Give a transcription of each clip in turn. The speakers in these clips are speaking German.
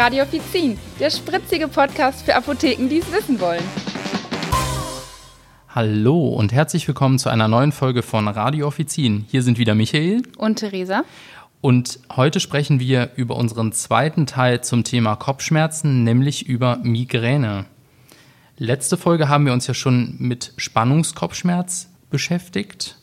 Radio Offizin, der spritzige Podcast für Apotheken, die es wissen wollen. Hallo und herzlich willkommen zu einer neuen Folge von Radio Offizin. Hier sind wieder Michael und Theresa. Und heute sprechen wir über unseren zweiten Teil zum Thema Kopfschmerzen, nämlich über Migräne. Letzte Folge haben wir uns ja schon mit Spannungskopfschmerz beschäftigt.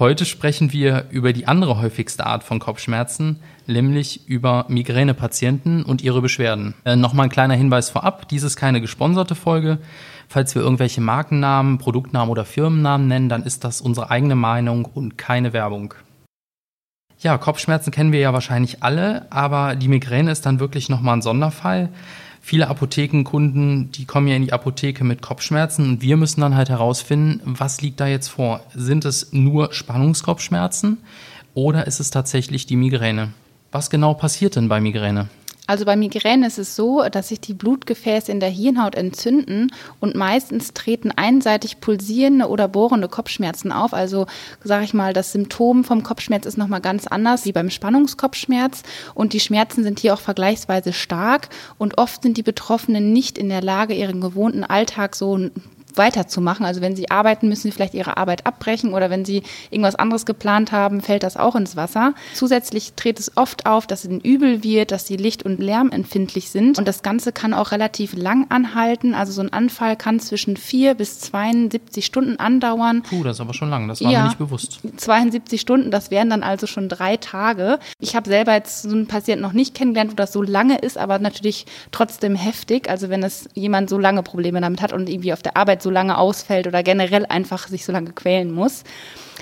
Heute sprechen wir über die andere häufigste Art von Kopfschmerzen, nämlich über Migränepatienten und ihre Beschwerden. Äh, Nochmal ein kleiner Hinweis vorab, dies ist keine gesponserte Folge. Falls wir irgendwelche Markennamen, Produktnamen oder Firmennamen nennen, dann ist das unsere eigene Meinung und keine Werbung. Ja, Kopfschmerzen kennen wir ja wahrscheinlich alle, aber die Migräne ist dann wirklich nochmal ein Sonderfall. Viele Apothekenkunden, die kommen ja in die Apotheke mit Kopfschmerzen und wir müssen dann halt herausfinden, was liegt da jetzt vor? Sind es nur Spannungskopfschmerzen oder ist es tatsächlich die Migräne? Was genau passiert denn bei Migräne? Also bei Migräne ist es so, dass sich die Blutgefäße in der Hirnhaut entzünden und meistens treten einseitig pulsierende oder bohrende Kopfschmerzen auf. Also sage ich mal, das Symptom vom Kopfschmerz ist nochmal ganz anders wie beim Spannungskopfschmerz und die Schmerzen sind hier auch vergleichsweise stark und oft sind die Betroffenen nicht in der Lage, ihren gewohnten Alltag so weiterzumachen. Also wenn sie arbeiten, müssen sie vielleicht ihre Arbeit abbrechen oder wenn sie irgendwas anderes geplant haben, fällt das auch ins Wasser. Zusätzlich tritt es oft auf, dass es ihnen übel wird, dass sie licht- und lärmempfindlich sind. Und das Ganze kann auch relativ lang anhalten. Also so ein Anfall kann zwischen vier bis 72 Stunden andauern. Puh, das ist aber schon lang, das war ja, mir nicht bewusst. 72 Stunden, das wären dann also schon drei Tage. Ich habe selber jetzt so einen Patienten noch nicht kennengelernt, wo das so lange ist, aber natürlich trotzdem heftig. Also wenn es jemand so lange Probleme damit hat und irgendwie auf der Arbeit so lange ausfällt oder generell einfach sich so lange quälen muss.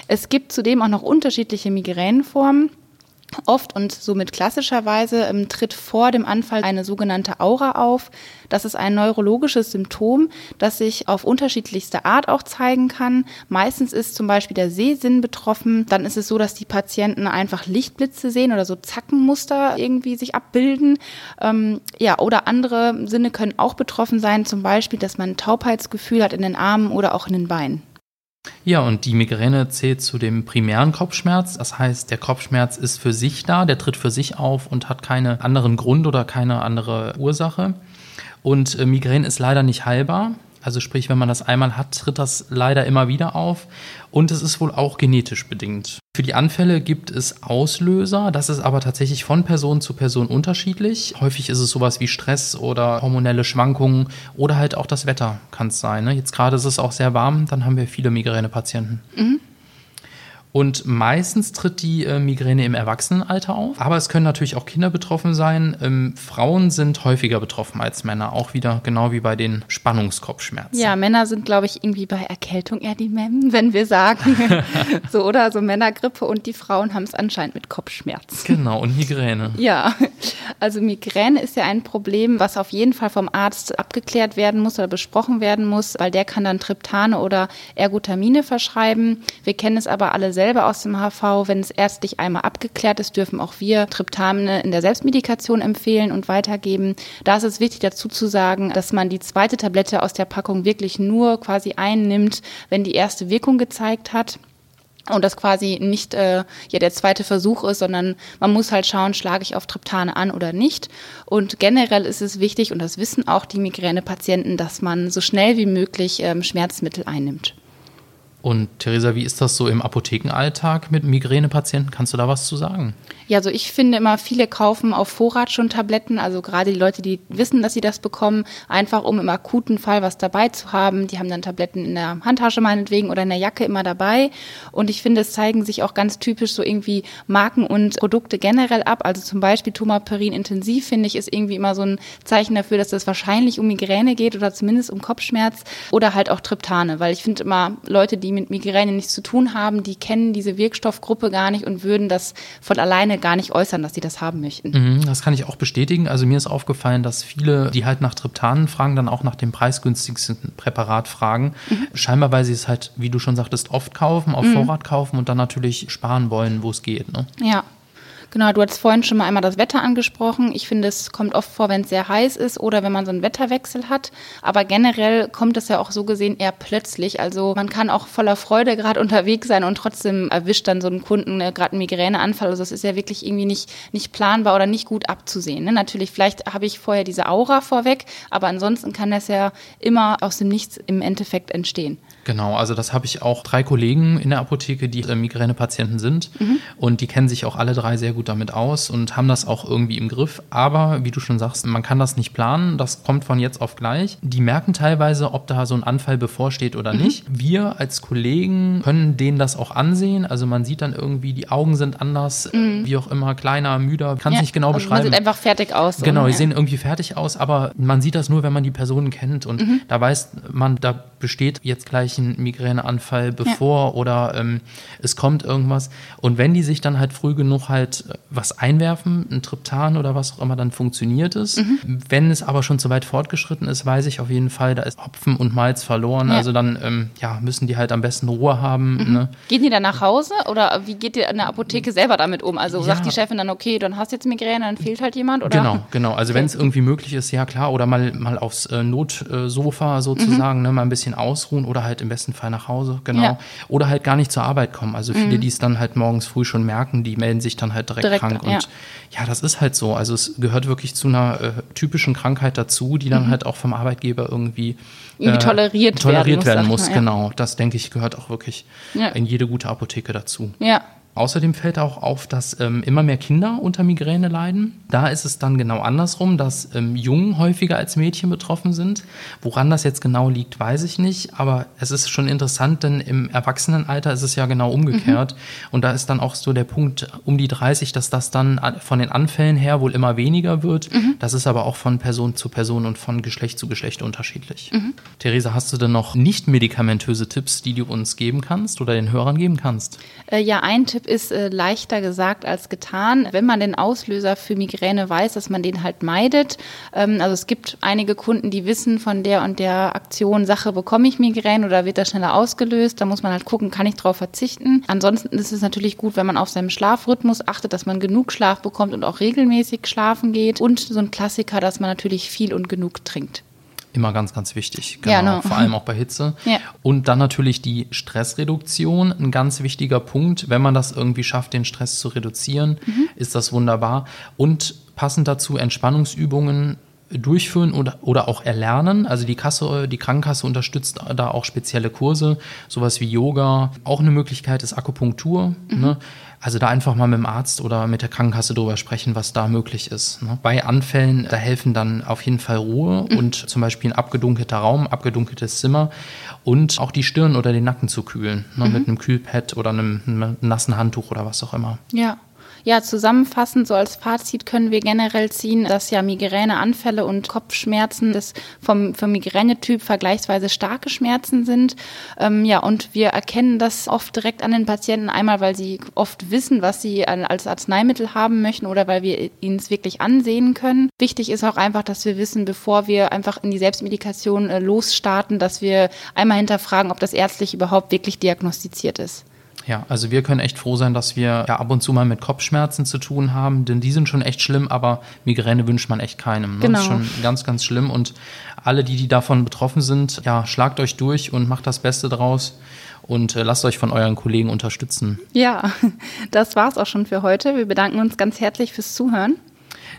Es gibt zudem auch noch unterschiedliche Migränenformen. Oft und somit klassischerweise ähm, tritt vor dem Anfall eine sogenannte Aura auf. Das ist ein neurologisches Symptom, das sich auf unterschiedlichste Art auch zeigen kann. Meistens ist zum Beispiel der Sehsinn betroffen. Dann ist es so, dass die Patienten einfach Lichtblitze sehen oder so Zackenmuster irgendwie sich abbilden. Ähm, ja, oder andere Sinne können auch betroffen sein, zum Beispiel, dass man ein Taubheitsgefühl hat in den Armen oder auch in den Beinen. Ja, und die Migräne zählt zu dem primären Kopfschmerz. Das heißt, der Kopfschmerz ist für sich da, der tritt für sich auf und hat keinen anderen Grund oder keine andere Ursache. Und äh, Migräne ist leider nicht heilbar. Also sprich, wenn man das einmal hat, tritt das leider immer wieder auf. Und es ist wohl auch genetisch bedingt. Für die Anfälle gibt es Auslöser. Das ist aber tatsächlich von Person zu Person unterschiedlich. Häufig ist es sowas wie Stress oder hormonelle Schwankungen oder halt auch das Wetter kann es sein. Ne? Jetzt gerade ist es auch sehr warm, dann haben wir viele Migränepatienten. Mhm. Und meistens tritt die äh, Migräne im Erwachsenenalter auf. Aber es können natürlich auch Kinder betroffen sein. Ähm, Frauen sind häufiger betroffen als Männer. Auch wieder genau wie bei den Spannungskopfschmerzen. Ja, Männer sind, glaube ich, irgendwie bei Erkältung eher die Mem, wenn wir sagen. so oder so Männergrippe. Und die Frauen haben es anscheinend mit Kopfschmerzen. Genau, und Migräne. Ja, also Migräne ist ja ein Problem, was auf jeden Fall vom Arzt abgeklärt werden muss oder besprochen werden muss, weil der kann dann Triptane oder Ergotamine verschreiben. Wir kennen es aber alle selber aus dem HV. Wenn es ärztlich einmal abgeklärt ist, dürfen auch wir Triptamine in der Selbstmedikation empfehlen und weitergeben. Da ist es wichtig dazu zu sagen, dass man die zweite Tablette aus der Packung wirklich nur quasi einnimmt, wenn die erste Wirkung gezeigt hat und das quasi nicht äh, ja der zweite Versuch ist, sondern man muss halt schauen, schlage ich auf Triptane an oder nicht. Und generell ist es wichtig, und das wissen auch die Migränepatienten, dass man so schnell wie möglich ähm, Schmerzmittel einnimmt. Und Theresa, wie ist das so im Apothekenalltag mit Migränepatienten? Kannst du da was zu sagen? Ja, also ich finde immer, viele kaufen auf Vorrat schon Tabletten, also gerade die Leute, die wissen, dass sie das bekommen, einfach um im akuten Fall was dabei zu haben. Die haben dann Tabletten in der Handtasche meinetwegen oder in der Jacke immer dabei. Und ich finde, es zeigen sich auch ganz typisch so irgendwie Marken und Produkte generell ab. Also zum Beispiel Tomaperin intensiv, finde ich, ist irgendwie immer so ein Zeichen dafür, dass es wahrscheinlich um Migräne geht oder zumindest um Kopfschmerz oder halt auch Triptane, weil ich finde immer Leute, die mit Migräne nichts zu tun haben, die kennen diese Wirkstoffgruppe gar nicht und würden das von alleine gar nicht äußern, dass sie das haben möchten. Mhm, das kann ich auch bestätigen. Also mir ist aufgefallen, dass viele, die halt nach Triptanen fragen, dann auch nach dem preisgünstigsten Präparat fragen. Mhm. Scheinbar, weil sie es halt, wie du schon sagtest, oft kaufen, auf mhm. Vorrat kaufen und dann natürlich sparen wollen, wo es geht. Ne? Ja, Genau, du hast vorhin schon mal einmal das Wetter angesprochen. Ich finde, es kommt oft vor, wenn es sehr heiß ist oder wenn man so einen Wetterwechsel hat. Aber generell kommt es ja auch so gesehen eher plötzlich. Also man kann auch voller Freude gerade unterwegs sein und trotzdem erwischt dann so einen Kunden äh, gerade einen Migräneanfall. Also es ist ja wirklich irgendwie nicht, nicht planbar oder nicht gut abzusehen. Ne? Natürlich, vielleicht habe ich vorher diese Aura vorweg, aber ansonsten kann das ja immer aus dem Nichts im Endeffekt entstehen. Genau, also das habe ich auch drei Kollegen in der Apotheke, die äh, Migränepatienten sind mhm. und die kennen sich auch alle drei sehr gut damit aus und haben das auch irgendwie im Griff. Aber wie du schon sagst, man kann das nicht planen, das kommt von jetzt auf gleich. Die merken teilweise, ob da so ein Anfall bevorsteht oder mhm. nicht. Wir als Kollegen können denen das auch ansehen. Also man sieht dann irgendwie, die Augen sind anders, mhm. wie auch immer, kleiner, müder, kann es ja, nicht genau also beschreiben. Man sieht einfach fertig aus. So, genau, die ja. sehen irgendwie fertig aus, aber man sieht das nur, wenn man die Personen kennt und mhm. da weiß man, da besteht jetzt gleich ein Migräneanfall bevor ja. oder ähm, es kommt irgendwas. Und wenn die sich dann halt früh genug halt was einwerfen, ein Triptan oder was auch immer, dann funktioniert es. Mhm. Wenn es aber schon zu weit fortgeschritten ist, weiß ich auf jeden Fall, da ist Hopfen und Malz verloren. Ja. Also dann ähm, ja, müssen die halt am besten Ruhe haben. Mhm. Ne? Gehen die dann nach Hause oder wie geht ihr in der Apotheke selber damit um? Also ja. sagt die Chefin dann, okay, dann hast du jetzt Migräne, dann fehlt halt jemand? Oder? Genau, genau. Also okay. wenn es irgendwie möglich ist, ja klar, oder mal, mal aufs äh, Notsofa sozusagen, mhm. ne, mal ein bisschen ausruhen oder halt im besten Fall nach Hause, genau. Ja. Oder halt gar nicht zur Arbeit kommen. Also viele, mhm. die es dann halt morgens früh schon merken, die melden sich dann halt direkt, direkt krank. Ja. Und ja, das ist halt so. Also es gehört wirklich zu einer äh, typischen Krankheit dazu, die dann mhm. halt auch vom Arbeitgeber irgendwie, irgendwie äh, toleriert, toleriert werden muss. Werden muss genau, das denke ich gehört auch wirklich in jede gute Apotheke dazu. Ja, Außerdem fällt auch auf, dass ähm, immer mehr Kinder unter Migräne leiden. Da ist es dann genau andersrum, dass ähm, Jungen häufiger als Mädchen betroffen sind. Woran das jetzt genau liegt, weiß ich nicht. Aber es ist schon interessant, denn im Erwachsenenalter ist es ja genau umgekehrt. Mhm. Und da ist dann auch so der Punkt um die 30, dass das dann von den Anfällen her wohl immer weniger wird. Mhm. Das ist aber auch von Person zu Person und von Geschlecht zu Geschlecht unterschiedlich. Mhm. Theresa, hast du denn noch nicht medikamentöse Tipps, die du uns geben kannst oder den Hörern geben kannst? Äh, ja, ein Tipp ist äh, leichter gesagt als getan. Wenn man den Auslöser für Migräne weiß, dass man den halt meidet. Ähm, also es gibt einige Kunden, die wissen von der und der Aktion, Sache bekomme ich Migräne oder wird das schneller ausgelöst. Da muss man halt gucken, kann ich darauf verzichten. Ansonsten ist es natürlich gut, wenn man auf seinen Schlafrhythmus achtet, dass man genug Schlaf bekommt und auch regelmäßig schlafen geht. Und so ein Klassiker, dass man natürlich viel und genug trinkt immer ganz, ganz wichtig. Genau, ja, no. vor allem auch bei Hitze. Ja. Und dann natürlich die Stressreduktion, ein ganz wichtiger Punkt. Wenn man das irgendwie schafft, den Stress zu reduzieren, mhm. ist das wunderbar. Und passend dazu Entspannungsübungen durchführen oder, oder auch erlernen. Also die Kasse, die Krankenkasse unterstützt da auch spezielle Kurse, sowas wie Yoga. Auch eine Möglichkeit ist Akupunktur. Mhm. Ne? Also da einfach mal mit dem Arzt oder mit der Krankenkasse drüber sprechen, was da möglich ist. Ne? Bei Anfällen, da helfen dann auf jeden Fall Ruhe mhm. und zum Beispiel ein abgedunkelter Raum, abgedunkeltes Zimmer und auch die Stirn oder den Nacken zu kühlen. Ne? Mhm. Mit einem Kühlpad oder einem, einem nassen Handtuch oder was auch immer. Ja. Ja, zusammenfassend, so als Fazit können wir generell ziehen, dass ja Migräneanfälle und Kopfschmerzen das vom, vom Migränetyp vergleichsweise starke Schmerzen sind. Ähm, ja, und wir erkennen das oft direkt an den Patienten, einmal weil sie oft wissen, was sie als Arzneimittel haben möchten oder weil wir ihnen es wirklich ansehen können. Wichtig ist auch einfach, dass wir wissen, bevor wir einfach in die Selbstmedikation äh, losstarten, dass wir einmal hinterfragen, ob das ärztlich überhaupt wirklich diagnostiziert ist. Ja, also wir können echt froh sein, dass wir ja ab und zu mal mit Kopfschmerzen zu tun haben, denn die sind schon echt schlimm, aber Migräne wünscht man echt keinem. Ne? Genau. Das ist schon ganz, ganz schlimm und alle, die, die davon betroffen sind, ja, schlagt euch durch und macht das Beste draus und äh, lasst euch von euren Kollegen unterstützen. Ja, das war's auch schon für heute. Wir bedanken uns ganz herzlich fürs Zuhören.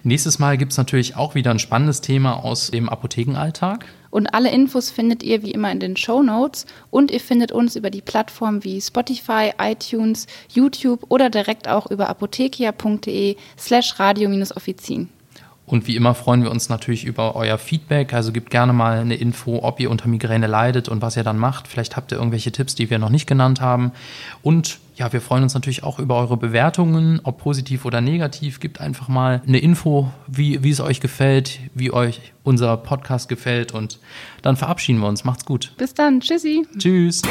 Nächstes Mal gibt es natürlich auch wieder ein spannendes Thema aus dem Apothekenalltag. Und alle Infos findet ihr wie immer in den Show Notes und ihr findet uns über die Plattformen wie Spotify, iTunes, YouTube oder direkt auch über apothekia.de slash radio-offizin. Und wie immer freuen wir uns natürlich über euer Feedback. Also gebt gerne mal eine Info, ob ihr unter Migräne leidet und was ihr dann macht. Vielleicht habt ihr irgendwelche Tipps, die wir noch nicht genannt haben. Und ja, wir freuen uns natürlich auch über eure Bewertungen, ob positiv oder negativ. Gebt einfach mal eine Info, wie, wie es euch gefällt, wie euch unser Podcast gefällt. Und dann verabschieden wir uns. Macht's gut. Bis dann. Tschüssi. Tschüss.